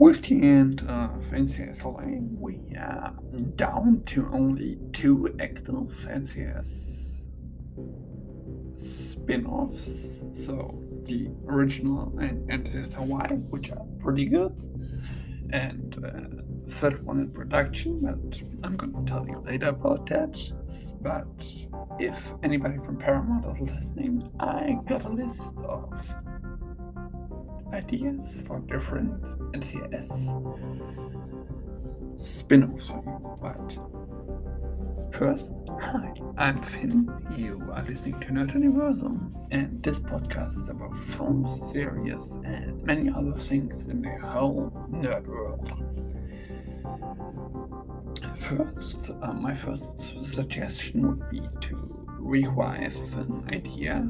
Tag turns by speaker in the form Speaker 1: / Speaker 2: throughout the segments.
Speaker 1: with the end of NCIS LA, we are down to only two active NCIS spin offs. So the original and NCS Hawaii, which are pretty good, and uh, third one in production, but I'm going to tell you later about that. But if anybody from Paramount is listening, I got a list of ideas for different NCIS spin-offs. But first, hi, I'm Fynn. You are listening to Nerd Universum, and this podcast is about films, series, and many other things in the whole nerd world. First, uh, my first suggestion would be to revive an idea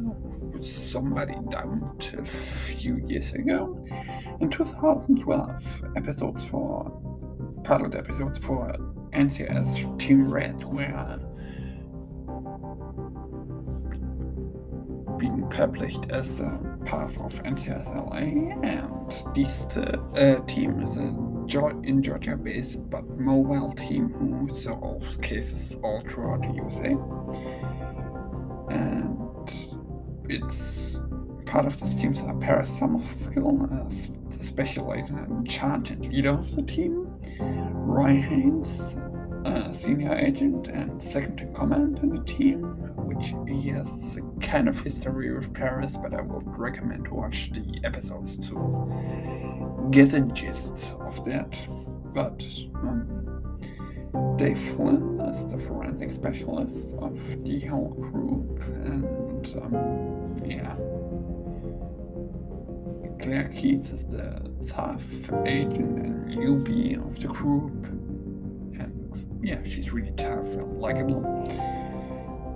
Speaker 1: somebody dumped a few years ago. In 2012, episodes for pilot episodes for NCIS Team Red were being published as a part of NCIS LA, and this uh, team is a in Georgia based but mobile team who solves cases all throughout the USA. And it's part of this team are Paris Summerskill as the special in charge and leader of the team, Roy Haynes, a senior agent and second in command in the team, which he has a kind of history with Paris, but I would recommend to watch the episodes to get a gist of that. But um, Dave Flynn is the forensic specialist of the whole group, and um, yeah. Claire Keats is the tough agent and newbie of the group, and yeah, she's really tough and likable.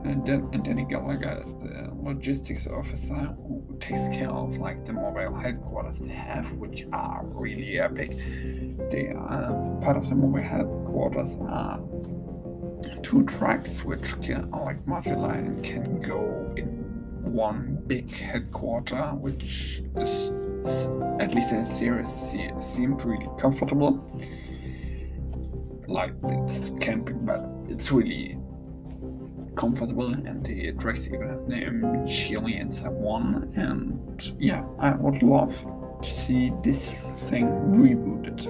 Speaker 1: And, then, and Danny Gallagher is the logistics officer who takes care of like the mobile headquarters they have, which are really epic. They are part of the mobile headquarters are two tracks which can, are like modular and can go in one big headquarter, which is at least in series seemed really comfortable. Like it's camping, but it's really comfortable and the tracks even have name Chile and one. And yeah I would love to see this thing rebooted.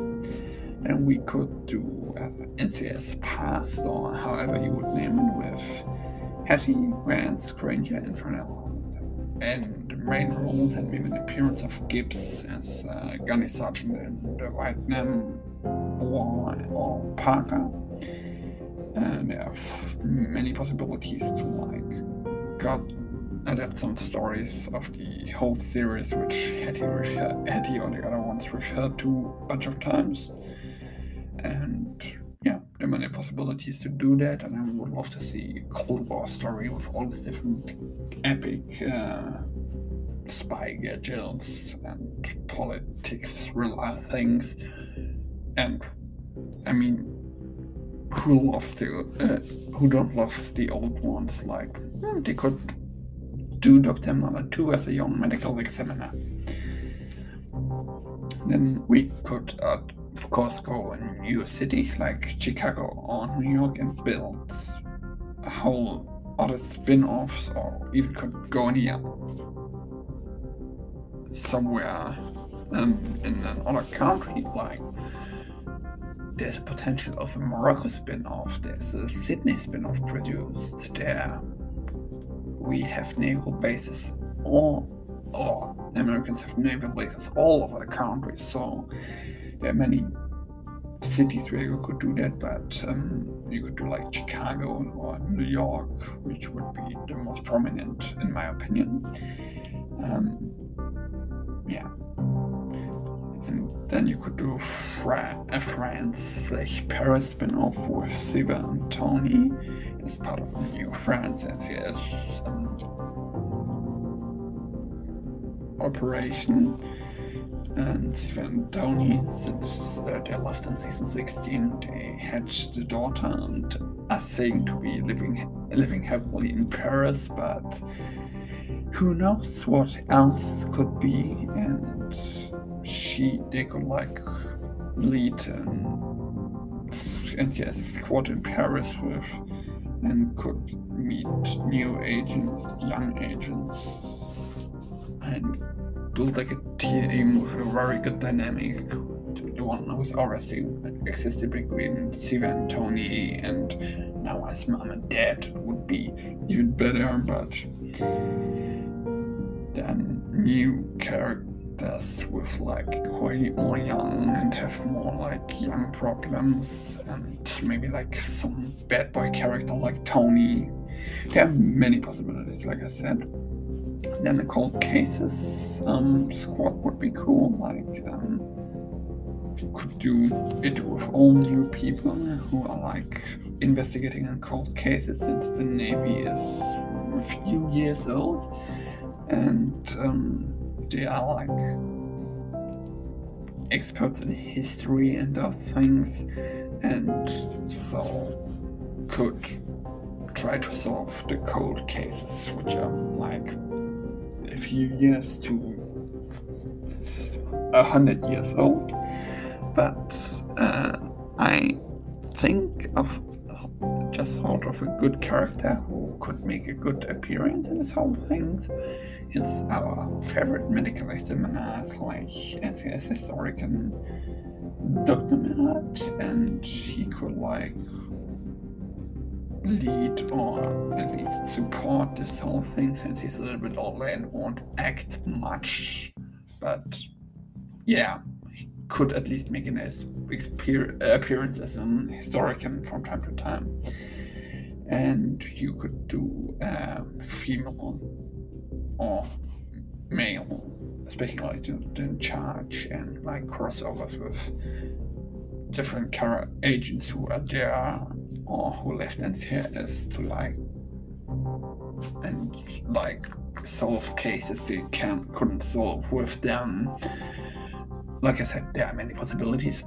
Speaker 1: And we could do an NCIS past or however you would name it with Hetty, Vance, Granger and Fornell and the main roles and maybe the appearance of Gibbs as uh, gunny sergeant in the Vietnam War or Parker and there are many possibilities to like got adapt some stories of the whole series which Hetty, refer- or the other ones referred to a bunch of times. And yeah there are many possibilities to do that and I would love to see a Cold War story with all these different epic uh, spy gadgets and politics thriller things. And I mean who loves the uh, who don't love the old ones like they could do Dr. Mother 2 as a young medical examiner. Then we could uh, of course go in new cities like Chicago or New York and build a whole other spin-offs or even could go in here somewhere um, in another country like there's a potential of a Morocco spin-off, there's a Sydney spin-off produced, there we have naval bases all or Americans have naval bases all over the country, so there are many cities where you could do that, but um, you could do like Chicago or New York, which would be the most prominent in my opinion. Um, yeah. Then you could do Fra- a France slash Paris spin-off with Ziva and Tony as part of new France SES um, operation. And Ziva and Tony, since they left in season 16, they had the daughter and a thing to be living living happily in Paris, but who knows what else could be and she they could like lead um, and yes, squad in Paris with and could meet new agents, young agents, and build like a team with a very good dynamic. The one who's already existed between Sivan, Tony, and now as mom and dad would be even better, but then new characters with like quite more young and have more like young problems and maybe like some bad boy character like Tony. There are many possibilities, like I said. Then the cold cases um, squad would be cool. Like um, could do it with all new people who are like investigating on cold cases since the Navy is a few years old and um, they are like experts in history and those things? And so could try to solve the cold cases which are like a few years to a hundred years old. But uh, i think of just thought of a good character who could make a good appearance in this whole thing. It's our favorite medical examiner, like NCIS historian Dr. Mallard, and he could like lead or at least support this whole thing since he's a little bit older and won't act much. But yeah, he could at least make an appearance as an historian from time to time. And you could do female or male speaking agent in charge and like crossovers with different character agents who are there or who left NCIS to like and like solve cases they can't couldn't solve with them. Like I said, there are many possibilities,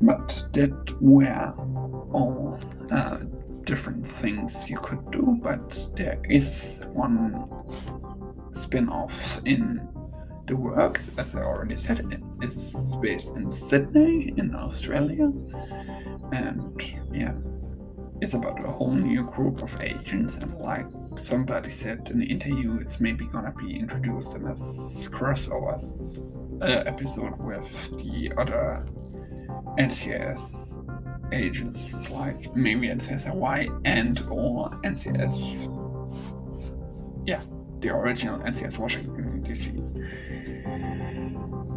Speaker 1: but that were all uh, different things you could do. But there is one spin off in the works, as I already said, it is based in Sydney, in Australia, and yeah, it's about a whole new group of agents and like somebody said in the interview it's maybe gonna be introduced in a crossover uh, episode with the other NCIS agents like maybe Hawaii and or NCIS. yeah the original NCIS Washington DC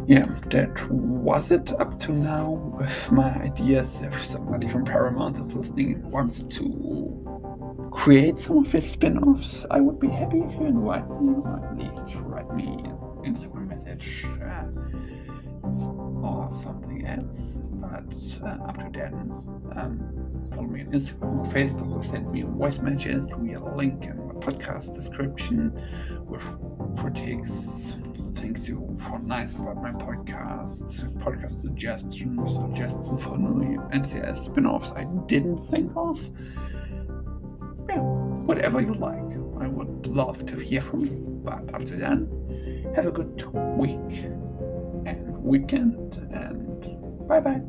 Speaker 1: yeah, that was it up to now with my ideas. If somebody from Paramount is listening wants to create some of his spin offs, I would be happy if you invite me, or at least write me an Instagram message uh, or something else. But uh, up to then, um, follow me on Instagram or Facebook or send me voice messages via a link in the podcast description with critiques things you found nice about my podcasts, podcast suggestions, suggestions for new NCIS spin offs I didn't think of. Yeah, whatever you like. I would love to hear from you. But up to then, have a good week weekend, and bye bye.